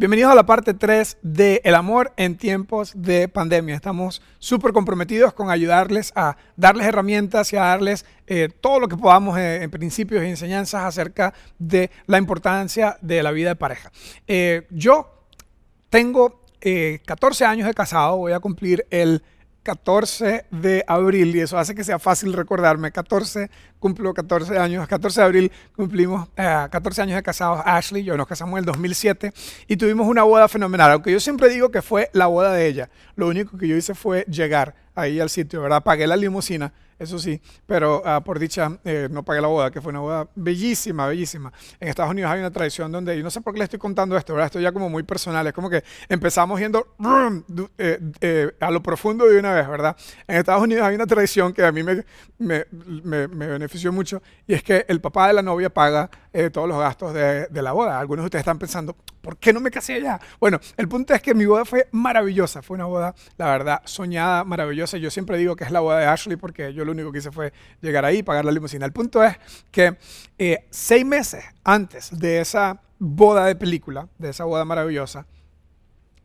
Bienvenidos a la parte 3 de El amor en tiempos de pandemia. Estamos súper comprometidos con ayudarles a darles herramientas y a darles eh, todo lo que podamos eh, en principios y enseñanzas acerca de la importancia de la vida de pareja. Eh, yo tengo 14 años de casado, voy a cumplir el 14 de abril, y eso hace que sea fácil recordarme, 14, cumplo 14 años, 14 de abril cumplimos 14 eh, años de casados, Ashley, yo nos casamos en el 2007 y tuvimos una boda fenomenal, aunque yo siempre digo que fue la boda de ella, lo único que yo hice fue llegar ahí al sitio, ¿verdad? Pagué la limusina eso sí, pero ah, por dicha eh, no pagué la boda, que fue una boda bellísima, bellísima. En Estados Unidos hay una tradición donde, y no sé por qué le estoy contando esto, ¿verdad? Esto ya como muy personal, es como que empezamos yendo eh, eh, a lo profundo de una vez, ¿verdad? En Estados Unidos hay una tradición que a mí me, me, me, benefició mucho, y es que el papá de la novia paga todos los gastos de, de la boda. Algunos de ustedes están pensando, ¿por qué no me casé allá? Bueno, el punto es que mi boda fue maravillosa, fue una boda, la verdad, soñada, maravillosa. Yo siempre digo que es la boda de Ashley porque yo lo único que hice fue llegar ahí pagar la limusina. El punto es que eh, seis meses antes de esa boda de película, de esa boda maravillosa,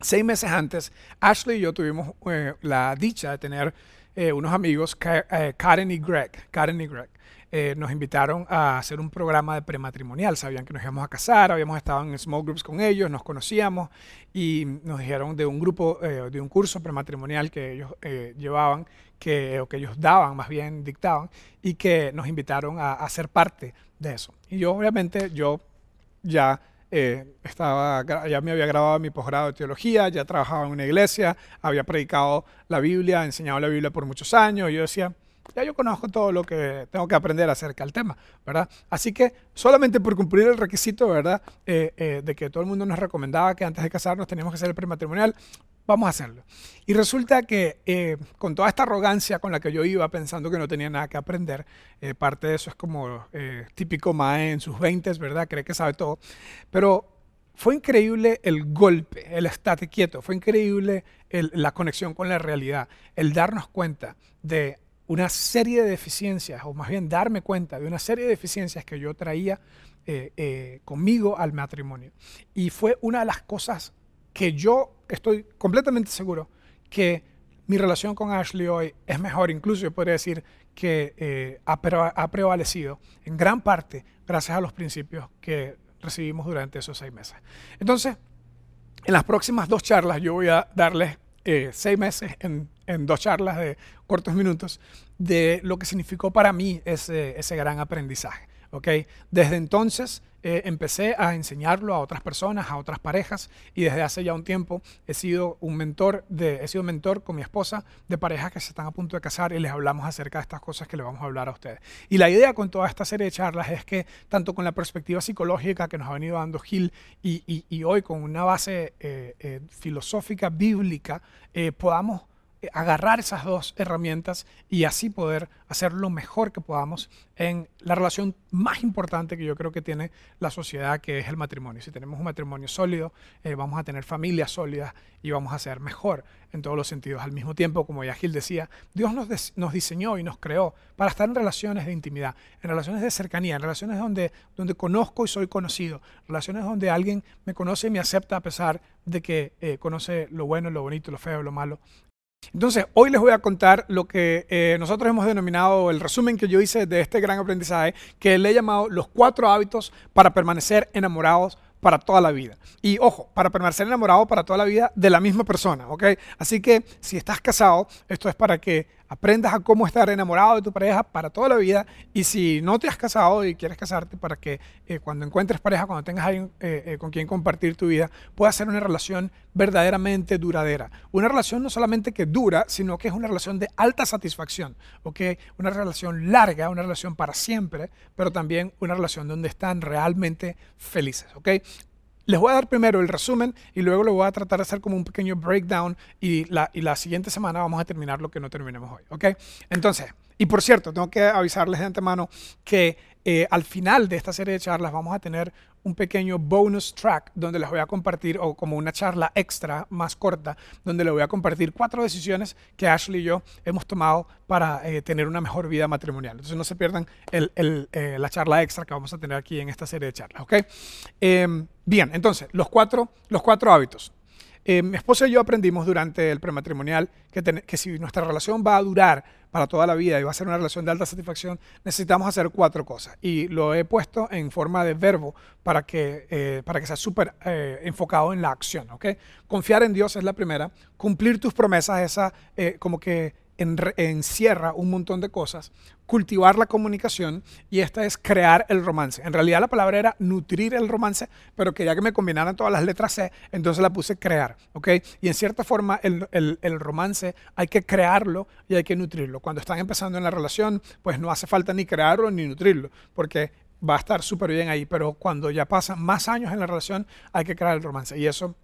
seis meses antes, Ashley y yo tuvimos eh, la dicha de tener eh, unos amigos, Karen y Greg, Karen y Greg. nos invitaron a hacer un programa de prematrimonial. Sabían que nos íbamos a casar, habíamos estado en small groups con ellos, nos conocíamos y nos dijeron de un grupo, de un curso prematrimonial que ellos llevaban que, o que ellos daban, más bien dictaban, y que nos invitaron a, a ser parte de eso. Y yo obviamente, yo ya eh, estaba, ya me había grabado mi posgrado de teología, ya trabajaba en una iglesia, había predicado la Biblia, enseñado la Biblia por muchos años, y yo decía, ya yo conozco todo lo que tengo que aprender acerca del tema, ¿verdad? Así que solamente por cumplir el requisito, ¿verdad? Eh, eh, de que todo el mundo nos recomendaba que antes de casarnos teníamos que hacer el prematrimonial, vamos a hacerlo. Y resulta que eh, con toda esta arrogancia con la que yo iba pensando que no tenía nada que aprender, eh, parte de eso es como eh, típico Mae en sus 20, ¿verdad? Cree que sabe todo. Pero fue increíble el golpe, el estate quieto, fue increíble la conexión con la realidad, el darnos cuenta de una serie de deficiencias, o más bien darme cuenta de una serie de deficiencias que yo traía conmigo al matrimonio. Y fue una de las cosas que yo estoy completamente seguro que mi relación con Ashley hoy es mejor, incluso yo podría decir que eh, ha, ha prevalecido en gran parte gracias a los principios que recibimos durante esos seis meses. Entonces, en las próximas dos charlas yo voy a darles eh, seis meses en, dos charlas de cortos minutos de lo que significó para mí ese gran aprendizaje. Desde entonces eh, empecé a enseñarlo a otras personas, a otras parejas, y desde hace ya un tiempo he sido un mentor, de, he sido mentor con mi esposa de parejas que se están a punto de casar y les hablamos acerca de estas cosas que le vamos a hablar a ustedes. Y la idea con toda esta serie de charlas es que tanto con la perspectiva psicológica que nos ha venido dando Gil y, hoy con una base eh, eh, filosófica bíblica, podamos agarrar esas dos herramientas y así poder hacer lo mejor que podamos en la relación más importante que yo creo que tiene la sociedad, que es el matrimonio. Si tenemos un matrimonio sólido, eh, vamos a tener familias sólidas y vamos a ser mejor en todos los sentidos. Al mismo tiempo, como ya Gil decía, Dios nos, diseñó y nos creó para estar en relaciones de intimidad, en relaciones de cercanía, en relaciones donde, donde conozco y soy conocido, relaciones donde alguien me conoce y me acepta a pesar de que eh, conoce lo bueno, lo bonito, lo feo, lo malo entonces, hoy les voy a contar lo que eh, nosotros hemos denominado el resumen que yo hice de este gran aprendizaje, que le he llamado los cuatro hábitos para permanecer enamorados para toda la vida. Y ojo, para permanecer enamorado para toda la vida de la misma persona, ¿ok? Así que si estás casado, esto es para que aprendas a cómo estar enamorado de tu pareja para toda la vida. Y si no te has casado y quieres casarte, para que eh, cuando encuentres pareja, cuando tengas alguien eh, eh, con quien compartir tu vida, pueda ser una relación verdaderamente duradera. Una relación no solamente que dura, sino que es una relación de alta satisfacción, ¿ok? Una relación larga, una relación para siempre, pero también una relación donde están realmente felices, ¿ok? Les voy a dar primero el resumen y luego lo voy a tratar de hacer como un pequeño breakdown y la, y la siguiente semana vamos a terminar lo que no terminemos hoy. ¿ok? Entonces, Y por cierto, tengo que avisarles de antemano que eh, al final de esta serie de charlas vamos a tener un pequeño bonus track donde les voy a compartir, o como una charla extra más corta, donde les voy a compartir cuatro decisiones que Ashley y yo hemos tomado para eh, tener una mejor vida matrimonial. Entonces no se pierdan eh, la charla extra que vamos a tener aquí en esta serie de charlas. ¿ok? Em, bien, entonces, los cuatro, los cuatro hábitos. Eh, mi esposa y yo aprendimos durante el prematrimonial que, si nuestra relación va a durar para toda la vida y va a ser una relación de alta satisfacción, necesitamos hacer cuatro cosas. Y lo he puesto en forma de verbo para que, eh, para que sea súper eh, enfocado en la acción. ¿okay? Confiar en Dios es la primera. Cumplir tus promesas, esa como que encierra un montón de cosas, cultivar la comunicación y esta es crear el romance. En realidad la palabra era nutrir el romance, pero quería que me combinaran todas las letras C, entonces la puse crear, ¿ok? Y en cierta forma el, el romance hay que crearlo y hay que nutrirlo. Cuando están empezando en la relación, pues no hace falta ni crearlo ni nutrirlo, porque va a estar súper bien ahí, pero cuando ya pasan más años en la relación, hay que crear el romance y eso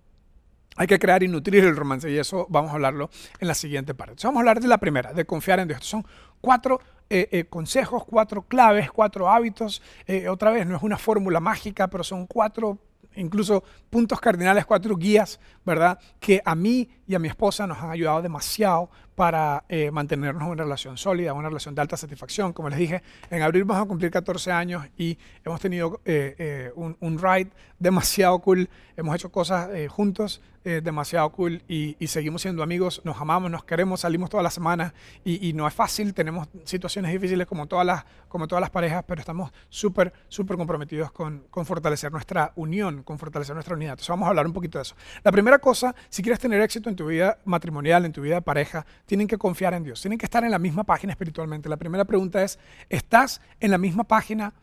hay que crear y nutrir el romance y eso vamos a hablarlo en la siguiente parte. Vamos a hablar de la primera, de confiar en Dios. Son cuatro eh, eh, consejos, cuatro claves, cuatro hábitos. Eh, otra vez, no es una fórmula mágica, pero son cuatro incluso puntos cardinales, cuatro guías, ¿verdad? Que a mí y a mi esposa nos han ayudado demasiado para mantenernos en una relación sólida, una relación de alta satisfacción. Como les dije, en abril vamos a cumplir 14 años y hemos tenido un, un, ride demasiado cool. Hemos hecho cosas juntos demasiado cool y, seguimos siendo amigos, nos amamos, nos queremos, salimos todas las semanas y, no es fácil, tenemos situaciones difíciles como todas las, como todas las parejas, pero estamos súper, súper comprometidos con, con, fortalecer nuestra unión, con fortalecer nuestra unidad. Entonces vamos a hablar un poquito de eso. La primera cosa, si quieres tener éxito en tu vida matrimonial, en tu vida de pareja, tienen que confiar en Dios, tienen que estar en la misma página espiritualmente. La primera pregunta es, ¿estás en la misma página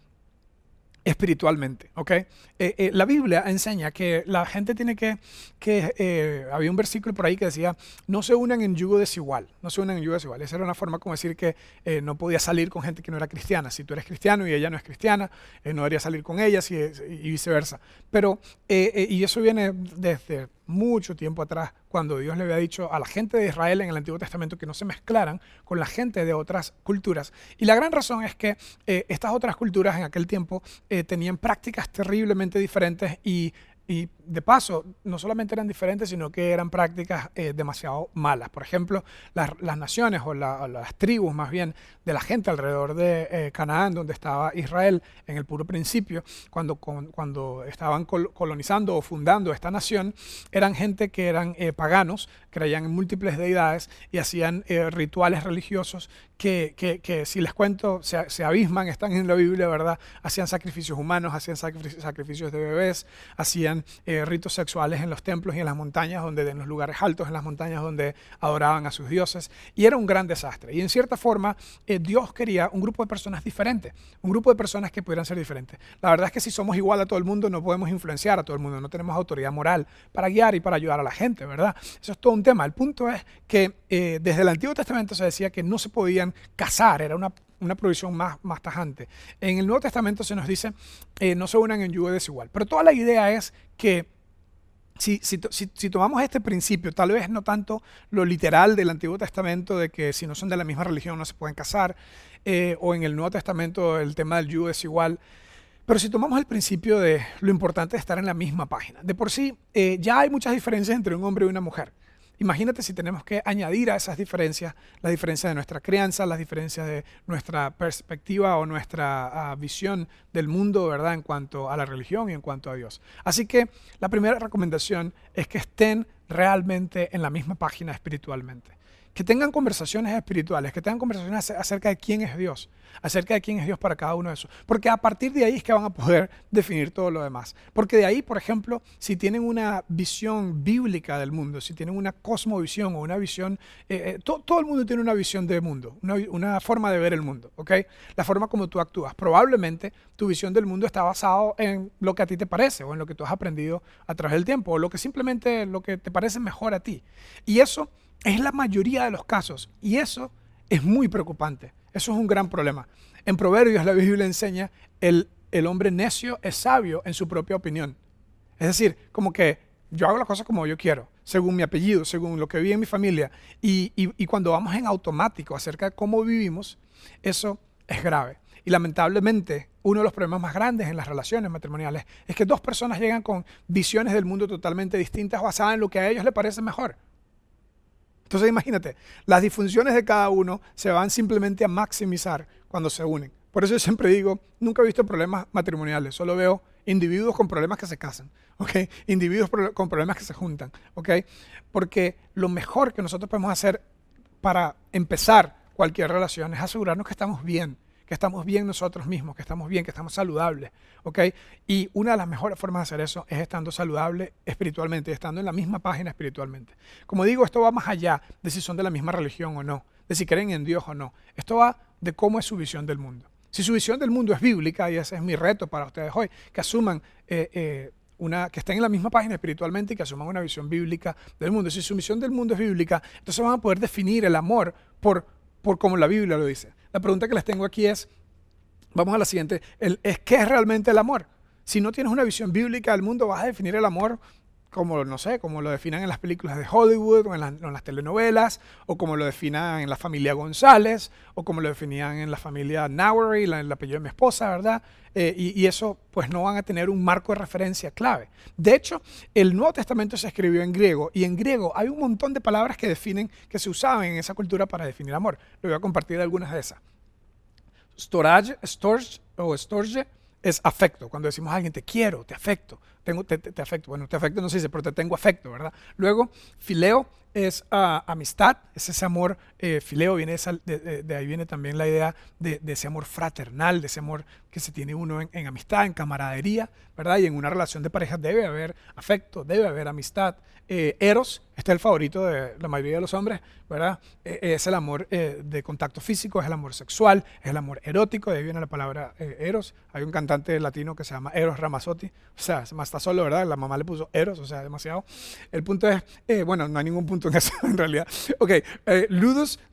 espiritualmente, ¿ok? Eh, eh, la Biblia enseña que la gente tiene que, que eh, había un versículo por ahí que decía, no se unan en yugo desigual, no se unan en yugo desigual. Esa era una forma como decir que no podía salir con gente que no era cristiana. Si tú eres cristiano y ella no es cristiana, no debería salir con ellas y, y viceversa. Pero, y eso viene desde mucho tiempo atrás, cuando Dios le había dicho a la gente de Israel en el Antiguo Testamento que no se mezclaran con la gente de otras culturas. Y la gran razón es que eh, estas otras culturas en aquel tiempo eh, tenían prácticas terriblemente diferentes y y de paso, no solamente eran diferentes, sino que eran prácticas eh, demasiado malas. Por ejemplo, las, naciones o, las tribus más bien de la gente alrededor de eh, Canaán, donde estaba Israel en el puro principio, cuando, cuando estaban colonizando o fundando esta nación, eran gente que eran eh, paganos, creían en múltiples deidades y hacían rituales religiosos que, que, si les cuento se, abisman, están en la Biblia, ¿verdad? Hacían sacrificios humanos, hacían sacrificios de bebés, hacían ritos sexuales en los templos y en las montañas, donde, en los lugares altos, en las montañas donde adoraban a sus dioses. Y era un gran desastre. Y en cierta forma, eh, Dios quería un grupo de personas diferentes, un grupo de personas que pudieran ser diferentes. La verdad es que si somos igual a todo el mundo, no podemos influenciar a todo el mundo, no tenemos autoridad moral para guiar y para ayudar a la gente, ¿verdad? Eso es todo un tema. El punto es que eh, desde el Antiguo Testamento se decía que no se podían casar, era una, una provisión más, más tajante. En el Nuevo Testamento se nos dice, eh, no se unan en yugo desigual. Pero toda la idea es que si, si, si, tomamos este principio, tal vez no tanto lo literal del Antiguo Testamento, de que si no son de la misma religión no se pueden casar, eh, o en el Nuevo Testamento el tema del yugo desigual, pero si tomamos el principio de lo importante de estar en la misma página, de por sí eh, ya hay muchas diferencias entre un hombre y una mujer. Imagínate si tenemos que añadir a esas diferencias las diferencias de nuestra crianza, las diferencias de nuestra perspectiva o nuestra ah, visión del mundo, ¿verdad? En cuanto a la religión y en cuanto a Dios. Así que la primera recomendación es que estén realmente en la misma página espiritualmente que tengan conversaciones espirituales, que tengan conversaciones acerca de quién es Dios, acerca de quién es Dios para cada uno de esos. Porque a partir de ahí es que van a poder definir todo lo demás. Porque de ahí, por ejemplo, si tienen una visión bíblica del mundo, si tienen una cosmovisión o una visión, eh, eh, todo el mundo tiene una visión del mundo, una, una, forma de ver el mundo, ¿ok? La forma como tú actúas. Probablemente tu visión del mundo está basado en lo que a ti te parece o en lo que tú has aprendido a través del tiempo o lo que simplemente lo que te parece mejor a ti. Y eso es la mayoría de los casos y eso es muy preocupante. Eso es un gran problema. En Proverbios la Biblia enseña el, el hombre necio es sabio en su propia opinión. Es decir, como que yo hago las cosas como yo quiero. según mi apellido, según lo que vi en mi familia, y, y cuando vamos en automático acerca de cómo vivimos, eso es grave. Y lamentablemente, uno de los problemas más grandes en las relaciones matrimoniales es que dos personas llegan con visiones del mundo totalmente distintas basadas en lo que a ellos les parece mejor. Entonces imagínate, las disfunciones de cada uno se van simplemente a maximizar cuando se unen. Por eso yo siempre digo, nunca he visto problemas matrimoniales, solo veo individuos con problemas que se casan, ¿ok? Individuos con problemas que se juntan, ¿ok? Porque lo mejor que nosotros podemos hacer para empezar cualquier relación es asegurarnos que estamos bien, que estamos bien nosotros mismos, que estamos bien, que estamos saludables, ¿ok? Y una de las mejores formas de hacer eso es estando saludable espiritualmente, estando en la misma página espiritualmente. Como digo, esto va más allá de si son de la misma religión o no, de si creen en Dios o no. Esto va de cómo es su visión del mundo. Si su visión del mundo es bíblica, y ese es mi reto para ustedes hoy, que asuman eh, eh, una, que estén en la misma página espiritualmente y que asuman una visión bíblica del mundo. Si su visión del mundo es bíblica, entonces van a poder definir el amor por, por como la Biblia lo dice. La pregunta que les tengo aquí es, vamos a la siguiente, es ¿qué es realmente el amor? Si no tienes una visión bíblica del mundo, vas a definir el amor como, no sé, como lo definan en las películas de Hollywood o en, las telenovelas, o como lo definan en la familia González, o como lo definían en la familia Nowery, la, el apellido de mi esposa, ¿verdad? Eh, y, eso, pues no van a tener un marco de referencia clave. De hecho, el Nuevo Testamento se escribió en griego, y en griego hay un montón de palabras que definen, que se usaban en esa cultura para definir amor. Le voy a compartir algunas de esas. Storage, storage o storge es afecto. Cuando decimos a alguien te quiero, te afecto, tengo, te, afecto. Bueno, te afecto no se dice, pero te tengo afecto, ¿verdad? Luego, fileo es ah, amistad, es ese amor, eh, fileo viene de, de, ahí viene también la idea de, ese amor fraternal, de ese amor que se tiene uno en, amistad, en camaradería, ¿verdad? Y en una relación de pareja debe haber afecto, debe haber amistad. Eh, eros, este es el favorito de la mayoría de los hombres, ¿verdad? Eh, es el amor de contacto físico, es el amor sexual, es el amor erótico, de ahí viene la palabra eros. Hay un cantante latino que se llama Eros Ramazzotti, o sea, más está solo, ¿verdad? La mamá le puso eros, o sea, demasiado. El punto es, bueno, no hay ningún punto en eso, en realidad. Ok, eh,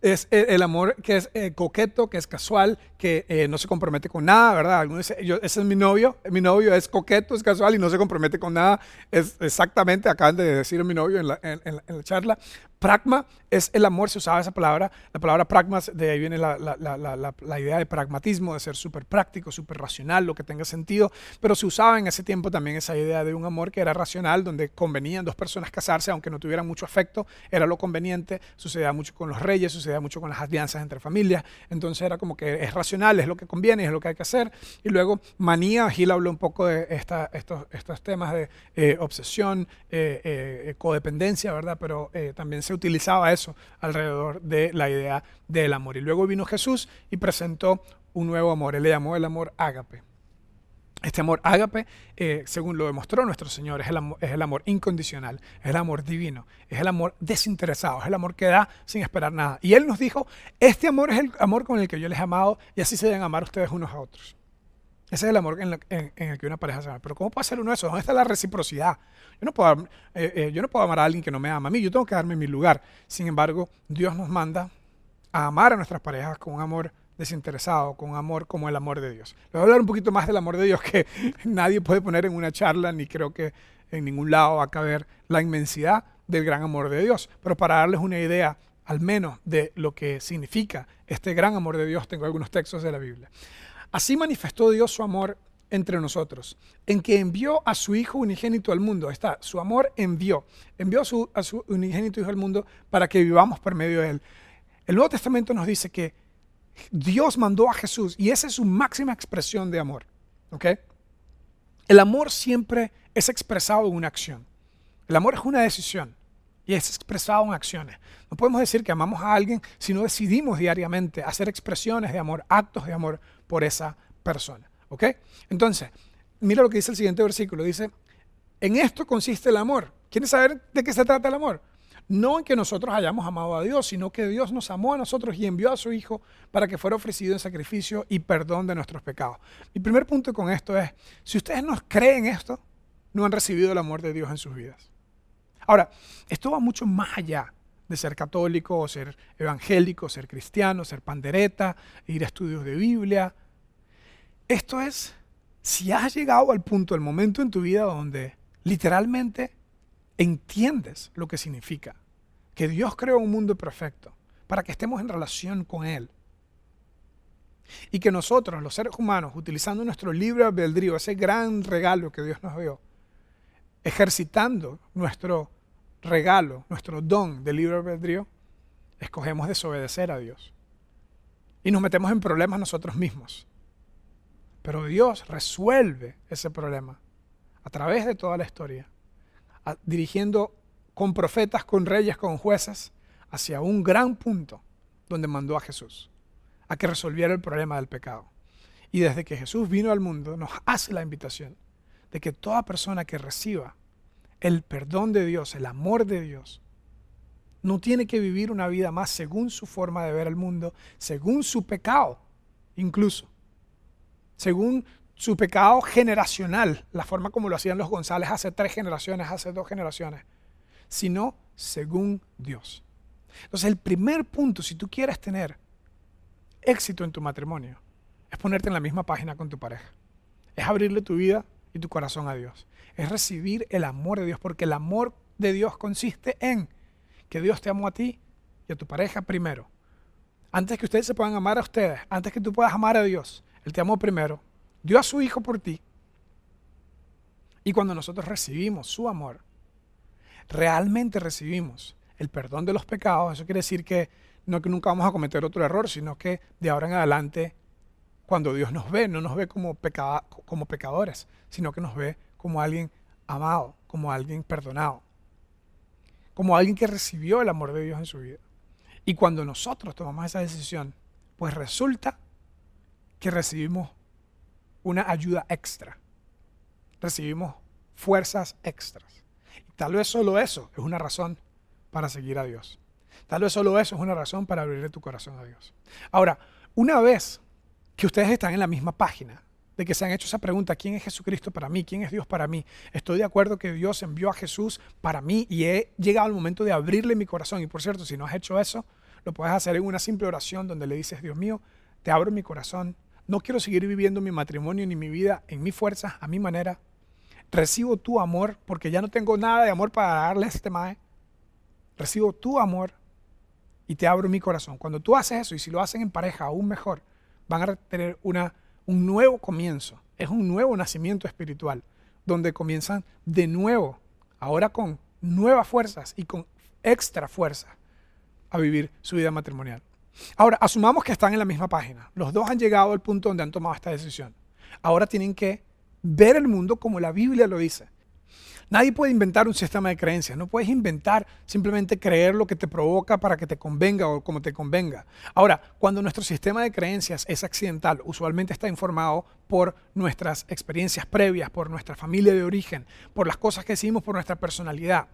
Es el, amor que es eh, coqueto, que es casual, que eh, no se compromete con nada, ¿verdad? Algunos yo, ese es mi novio, mi novio es coqueto, es casual y no se compromete con nada. Es exactamente, acaban de decir mi novio en la, en, en la charla. Pragma es el amor, se usaba esa palabra. La palabra pragma, de ahí viene la, la idea de pragmatismo, de ser súper práctico, súper racional, lo que tenga sentido. Pero se usaba en ese tiempo también esa idea de un amor que era racional, donde convenían dos personas casarse, aunque no tuvieran mucho afecto, era lo conveniente. Sucedía mucho con los reyes, sucedía mucho con las alianzas entre familias. Entonces era como que es racional, es lo que conviene, es lo que hay que hacer. Y luego manía, Gil habló un poco de esta, estos, estos temas de eh, obsesión, eh, eh, codependencia, ¿verdad? Pero también se utilizaba eso alrededor de la idea del amor. Y luego vino Jesús y presentó un nuevo amor. Él le llamó el amor ágape. Este amor ágape, eh, según lo demostró nuestro Señor, es el, es el amor incondicional, es el amor divino, es el amor desinteresado, es el amor que da sin esperar nada. Y Él nos dijo, este amor es el amor con el que yo les he amado y así se deben amar ustedes unos a otros. Ese es el amor en, el que una pareja se ama. Pero ¿cómo puede ser uno eso? ¿Dónde está la reciprocidad? Yo no, puedo, eh, eh, yo no puedo amar a alguien que no me ama a mí. Yo tengo que darme en mi lugar. Sin embargo, Dios nos manda a amar a nuestras parejas con un amor desinteresado, con amor como el amor de Dios. Les voy a hablar un poquito más del amor de Dios que nadie puede poner en una charla, ni creo que en ningún lado va a caber la inmensidad del gran amor de Dios. Pero para darles una idea, al menos, de lo que significa este gran amor de Dios, tengo algunos textos de la Biblia. Así manifestó Dios su amor entre nosotros, en que envió a su Hijo unigénito al mundo. Está, su amor envió, envió a su, unigénito Hijo al mundo para que vivamos por medio de él. El Nuevo Testamento nos dice que Dios mandó a Jesús y esa es su máxima expresión de amor. El amor siempre es expresado en una acción. El amor es una decisión y es expresado en acciones. No podemos decir que amamos a alguien si no decidimos diariamente hacer expresiones de amor, actos de amor por esa persona. ¿Ok? Entonces, mira lo que dice el siguiente versículo. Dice, en esto consiste el amor. ¿Quieres saber de qué se trata el amor? No en que nosotros hayamos amado a Dios, sino que Dios nos amó a nosotros y envió a su Hijo para que fuera ofrecido en sacrificio y perdón de nuestros pecados. Mi primer punto con esto es, si ustedes no creen esto, no han recibido el amor de Dios en sus vidas. Ahora, esto va mucho más allá de ser católico o ser evangélico, ser cristiano, ser pandereta, ir a estudios de Biblia. Esto es, si has llegado al punto, el momento en tu vida donde literalmente entiendes lo que significa que Dios creó un mundo perfecto para que estemos en relación con Él. Y que nosotros, los seres humanos, utilizando nuestro libre albedrío, ese gran regalo que Dios nos dio, ejercitando nuestro regalo, nuestro don de libre albedrío, escogemos desobedecer a Dios. Y nos metemos en problemas nosotros mismos. Pero Dios resuelve ese problema a través de toda la historia, dirigiendo con profetas, con reyes, con jueces, hacia un gran punto donde mandó a Jesús, a que resolviera el problema del pecado. Y desde que Jesús vino al mundo, nos hace la invitación de que toda persona que reciba el perdón de Dios, el amor de Dios, no tiene que vivir una vida más según su forma de ver el mundo, según su pecado, incluso, según su pecado generacional, la forma como lo hacían los González hace tres generaciones, hace dos generaciones, sino según Dios. Entonces el primer punto, si tú quieres tener éxito en tu matrimonio, es ponerte en la misma página con tu pareja. Es abrirle tu vida y tu corazón a Dios. Es recibir el amor de Dios, porque el amor de Dios consiste en que Dios te amó a ti y a tu pareja primero. Antes que ustedes se puedan amar a ustedes, antes que tú puedas amar a Dios, Él te amó primero, dio a su Hijo por ti. Y cuando nosotros recibimos su amor, realmente recibimos el perdón de los pecados, eso quiere decir que no que nunca vamos a cometer otro error, sino que de ahora en adelante, cuando Dios nos ve, no nos ve como, como pecadores, sino que nos ve como alguien amado, como alguien perdonado, como alguien que recibió el amor de Dios en su vida. Y cuando nosotros tomamos esa decisión, pues resulta que recibimos una ayuda extra, recibimos fuerzas extras. Y tal vez solo eso es una razón para seguir a Dios. Tal vez solo eso es una razón para abrirle tu corazón a Dios. Ahora, una vez que ustedes están en la misma página, de que se han hecho esa pregunta, ¿quién es Jesucristo para mí? ¿Quién es Dios para mí? Estoy de acuerdo que Dios envió a Jesús para mí y he llegado al momento de abrirle mi corazón. Y por cierto, si no has hecho eso, lo puedes hacer en una simple oración donde le dices, Dios mío, te abro mi corazón. No quiero seguir viviendo mi matrimonio ni mi vida en mi fuerza, a mi manera. Recibo tu amor porque ya no tengo nada de amor para darle a este mae recibo tu amor y te abro mi corazón. Cuando tú haces eso y si lo hacen en pareja aún mejor, van a tener una, un nuevo comienzo. Es un nuevo nacimiento espiritual, donde comienzan de nuevo, ahora con nuevas fuerzas y con extra fuerza, a vivir su vida matrimonial. Ahora, asumamos que están en la misma página. Los dos han llegado al punto donde han tomado esta decisión. Ahora tienen que ver el mundo como la Biblia lo dice. Nadie puede inventar un sistema de creencias. No puedes inventar simplemente creer lo que te provoca para que te convenga o como te convenga. Ahora, cuando nuestro sistema de creencias es accidental, usualmente está informado por nuestras experiencias previas, por nuestra familia de origen, por las cosas que hicimos, por nuestra personalidad.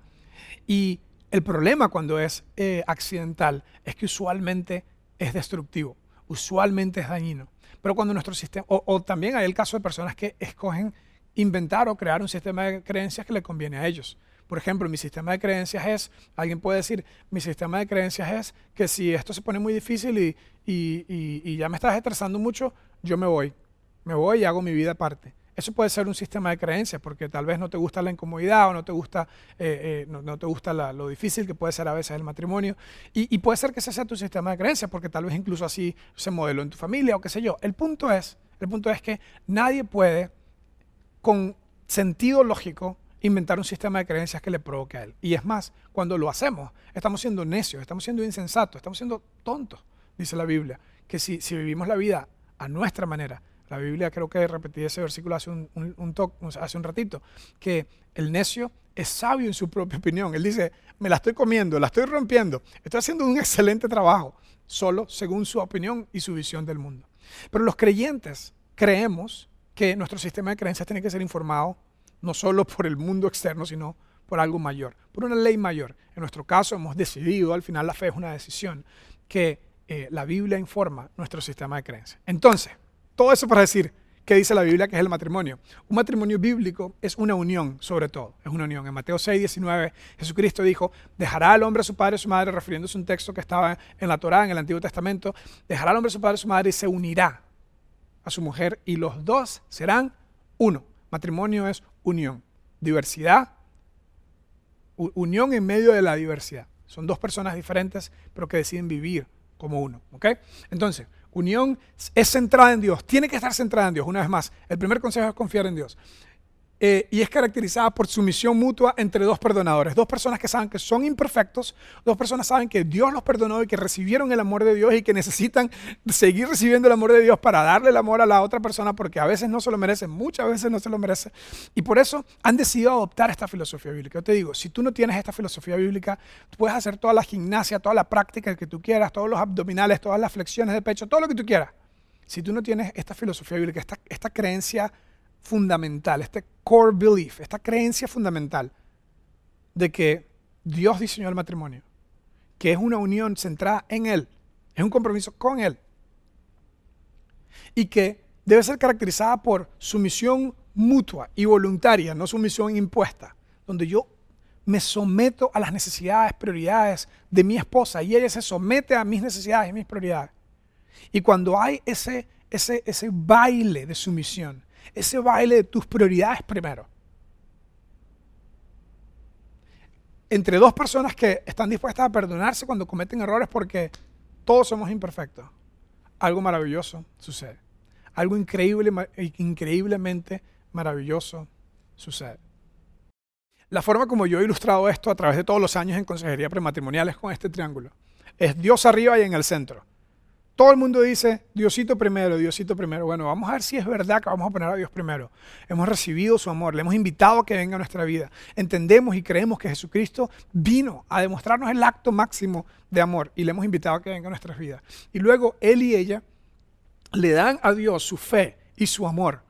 Y el problema cuando es eh, accidental es que usualmente es destructivo, usualmente es dañino. Pero cuando nuestro sistema, o también hay el caso de personas que escogen inventar o crear un sistema de creencias que le conviene a ellos. Por ejemplo, mi sistema de creencias es, alguien puede decir, mi sistema de creencias es que si esto se pone muy difícil y, y, ya me estás estresando mucho, yo me voy, me voy y hago mi vida aparte. Eso puede ser un sistema de creencias porque tal vez no te gusta la incomodidad o no te gusta, eh, eh, no, te gusta lo difícil que puede ser a veces el matrimonio. Y, y, puede ser que ese sea tu sistema de creencias porque tal vez incluso así se modeló en tu familia o qué sé yo. El punto es, el punto es que nadie puede con sentido lógico inventar un sistema de creencias que le provoque a él. Y es más, cuando lo hacemos, estamos siendo necios, estamos siendo insensatos, estamos siendo tontos, dice la Biblia, que si, si vivimos la vida a nuestra manera, la Biblia creo que repetí ese versículo hace un, un, hace un ratito, que el necio es sabio en su propia opinión. Él dice, me la estoy comiendo, la estoy rompiendo, estoy haciendo un excelente trabajo, solo según su opinión y su visión del mundo. Pero los creyentes creemos que nuestro sistema de creencias tiene que ser informado no solo por el mundo externo, sino por algo mayor, por una ley mayor. En nuestro caso hemos decidido, al final la fe es una decisión, que eh, la Biblia informa nuestro sistema de creencias. Entonces, todo eso para decir, ¿qué dice la Biblia que es el matrimonio? Un matrimonio bíblico es una unión, sobre todo, es una unión. En Mateo 6, 19, Jesucristo dijo, dejará al hombre a su padre y a su madre, refiriéndose a un texto que estaba en la Torá, en el Antiguo Testamento, dejará al hombre a su padre y a su madre y se unirá a su mujer y los dos serán uno. Matrimonio es unión. Diversidad, unión en medio de la diversidad. Son dos personas diferentes, pero que deciden vivir como uno. ¿ok? Entonces, unión es centrada en Dios, tiene que estar centrada en Dios. Una vez más, el primer consejo es confiar en Dios. Eh, y es caracterizada por sumisión mutua entre dos perdonadores, dos personas que saben que son imperfectos, dos personas saben que Dios los perdonó y que recibieron el amor de Dios y que necesitan seguir recibiendo el amor de Dios para darle el amor a la otra persona porque a veces no se lo merece, muchas veces no se lo merece. Y por eso han decidido adoptar esta filosofía bíblica. Yo te digo, si tú no tienes esta filosofía bíblica, puedes hacer toda la gimnasia, toda la práctica que tú quieras, todos los abdominales, todas las flexiones de pecho, todo lo que tú quieras. Si tú no tienes esta filosofía bíblica, esta, esta creencia fundamental, este core belief, esta creencia fundamental de que Dios diseñó el matrimonio, que es una unión centrada en Él, es un compromiso con Él, y que debe ser caracterizada por sumisión mutua y voluntaria, no sumisión impuesta, donde yo me someto a las necesidades, prioridades de mi esposa y ella se somete a mis necesidades y mis prioridades. Y cuando hay ese, ese, ese baile de sumisión, ese baile de tus prioridades primero. Entre dos personas que están dispuestas a perdonarse cuando cometen errores porque todos somos imperfectos, algo maravilloso sucede. Algo increíble, increíblemente maravilloso sucede. La forma como yo he ilustrado esto a través de todos los años en consejería prematrimonial es con este triángulo. Es Dios arriba y en el centro. Todo el mundo dice, Diosito primero, Diosito primero. Bueno, vamos a ver si es verdad que vamos a poner a Dios primero. Hemos recibido su amor, le hemos invitado a que venga a nuestra vida. Entendemos y creemos que Jesucristo vino a demostrarnos el acto máximo de amor y le hemos invitado a que venga a nuestras vidas. Y luego él y ella le dan a Dios su fe y su amor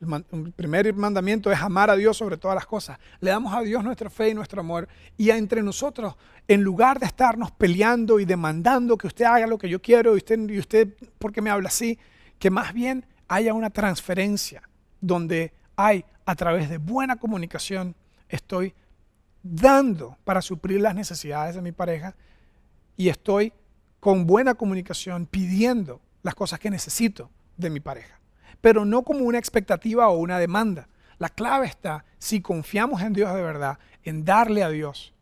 el primer mandamiento es amar a Dios sobre todas las cosas. Le damos a Dios nuestra fe y nuestro amor. Y entre nosotros, en lugar de estarnos peleando y demandando que usted haga lo que yo quiero y usted, y usted porque me habla así, que más bien haya una transferencia donde hay, a través de buena comunicación, estoy dando para suplir las necesidades de mi pareja y estoy con buena comunicación pidiendo las cosas que necesito de mi pareja pero no como una expectativa o una demanda. La clave está, si confiamos en Dios de verdad, en darle a Dios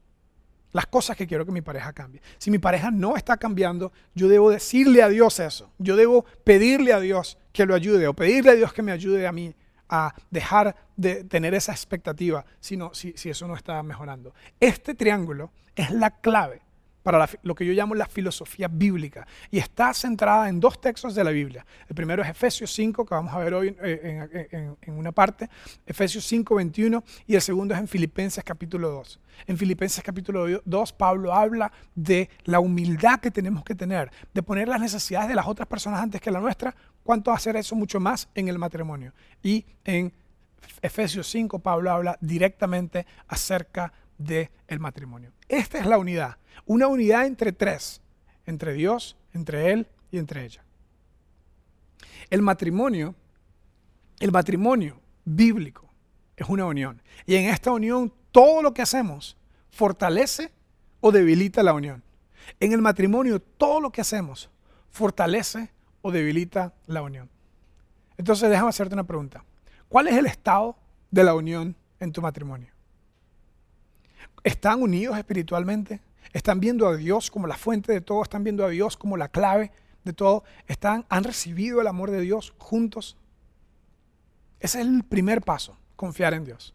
las cosas que quiero que mi pareja cambie. Si mi pareja no está cambiando, yo debo decirle a Dios eso. Yo debo pedirle a Dios que lo ayude o pedirle a Dios que me ayude a mí a dejar de tener esa expectativa si, si, si eso no está mejorando. Este triángulo es la clave para lo que yo llamo la filosofía bíblica y está centrada en dos textos de la Biblia. El primero es Efesios 5, que vamos a ver hoy eh, en, una parte, Efesios 5, 21, y el segundo es en Filipenses capítulo 2. En Filipenses capítulo 2, Pablo habla de la humildad que tenemos que tener, de poner las necesidades de las otras personas antes que la nuestra, cuánto hacer eso mucho más en el matrimonio. Y en Efesios 5, Pablo habla directamente acerca del matrimonio. Esta es la unidad. Una unidad entre tres, entre Dios, entre Él y entre ella. El matrimonio, el matrimonio bíblico es una unión. Y en esta unión todo lo que hacemos fortalece o debilita la unión. En el matrimonio todo lo que hacemos fortalece o debilita la unión. Entonces déjame hacerte una pregunta. ¿Cuál es el estado de la unión en tu matrimonio? ¿Están unidos espiritualmente? ¿Están viendo a Dios como la fuente de todo? ¿Están viendo a Dios como la clave de todo? ¿Están, ¿Han recibido el amor de Dios juntos? Ese es el primer paso, confiar en Dios.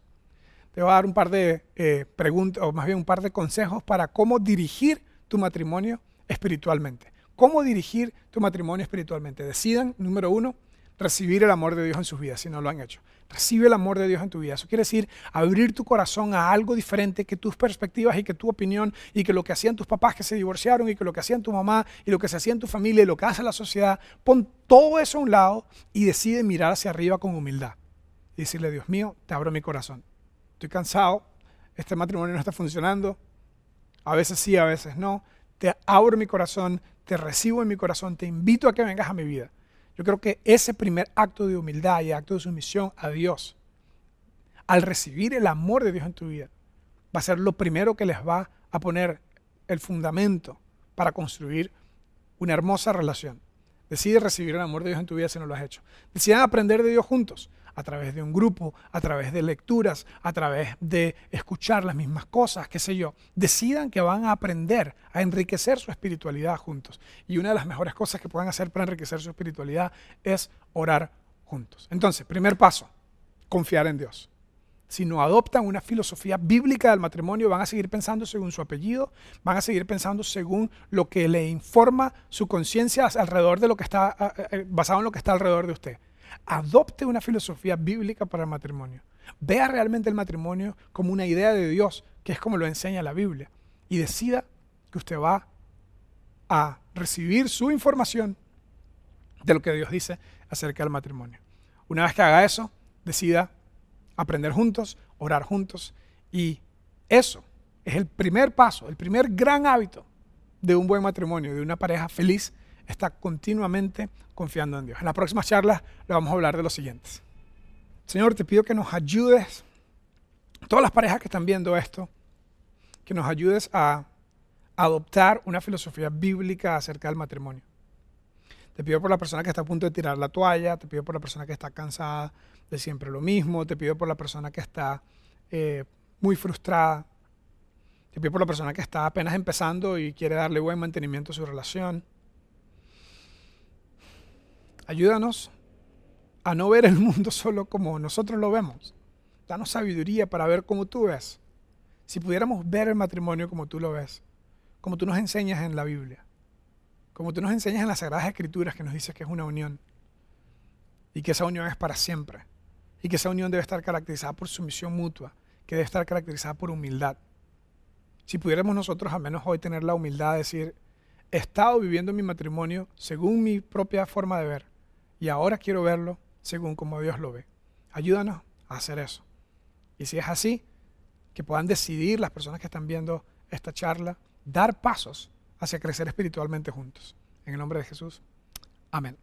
Te voy a dar un par de eh, preguntas, o más bien un par de consejos para cómo dirigir tu matrimonio espiritualmente. ¿Cómo dirigir tu matrimonio espiritualmente? Decidan, número uno, recibir el amor de Dios en sus vidas, si no lo han hecho. Recibe el amor de Dios en tu vida. Eso quiere decir abrir tu corazón a algo diferente que tus perspectivas y que tu opinión y que lo que hacían tus papás que se divorciaron y que lo que hacían tu mamá y lo que se hacía tu familia y lo que hace la sociedad. Pon todo eso a un lado y decide mirar hacia arriba con humildad. Y decirle, Dios mío, te abro mi corazón. Estoy cansado, este matrimonio no está funcionando. A veces sí, a veces no. Te abro mi corazón, te recibo en mi corazón, te invito a que vengas a mi vida yo creo que ese primer acto de humildad y acto de sumisión a Dios, al recibir el amor de Dios en tu vida, va a ser lo primero que les va a poner el fundamento para construir una hermosa relación. Decide recibir el amor de Dios en tu vida si no lo has hecho. Decidan aprender de Dios juntos. A través de un grupo, a través de lecturas, a través de escuchar las mismas cosas, qué sé yo, decidan que van a aprender a enriquecer su espiritualidad juntos. Y una de las mejores cosas que puedan hacer para enriquecer su espiritualidad es orar juntos. Entonces, primer paso, confiar en Dios si no adoptan una filosofía bíblica del matrimonio, van a seguir pensando según su apellido, van a seguir pensando según lo que le informa su conciencia alrededor de lo que está, basado en lo que está alrededor de usted. Adopte una filosofía bíblica para el matrimonio. Vea realmente el matrimonio como una idea de Dios, que es como lo enseña la Biblia. Y decida que usted va a recibir su información de lo que Dios dice acerca del matrimonio. Una vez que haga eso, decida aprender juntos, orar juntos. Y eso es el primer paso, el primer gran hábito de un buen matrimonio, de una pareja feliz, está continuamente confiando en Dios. En las próximas charlas le vamos a hablar de los siguientes. Señor, te pido que nos ayudes, todas las parejas que están viendo esto, que nos ayudes a adoptar una filosofía bíblica acerca del matrimonio. Te pido por la persona que está a punto de tirar la toalla, te pido por la persona que está cansada de siempre lo mismo, te pido por la persona que está eh, muy frustrada, te pido por la persona que está apenas empezando y quiere darle buen mantenimiento a su relación. Ayúdanos a no ver el mundo solo como nosotros lo vemos. Danos sabiduría para ver cómo tú ves. Si pudiéramos ver el matrimonio como tú lo ves, como tú nos enseñas en la Biblia, como tú nos enseñas en las Sagradas Escrituras que nos dices que es una unión y que esa unión es para siempre y que esa unión debe estar caracterizada por sumisión mutua, que debe estar caracterizada por humildad. Si pudiéramos nosotros al menos hoy tener la humildad de decir, he estado viviendo mi matrimonio según mi propia forma de ver y ahora quiero verlo según como Dios lo ve. Ayúdanos a hacer eso. Y si es así, que puedan decidir las personas que están viendo esta charla, dar pasos hacia crecer espiritualmente juntos. En el nombre de Jesús. Amén.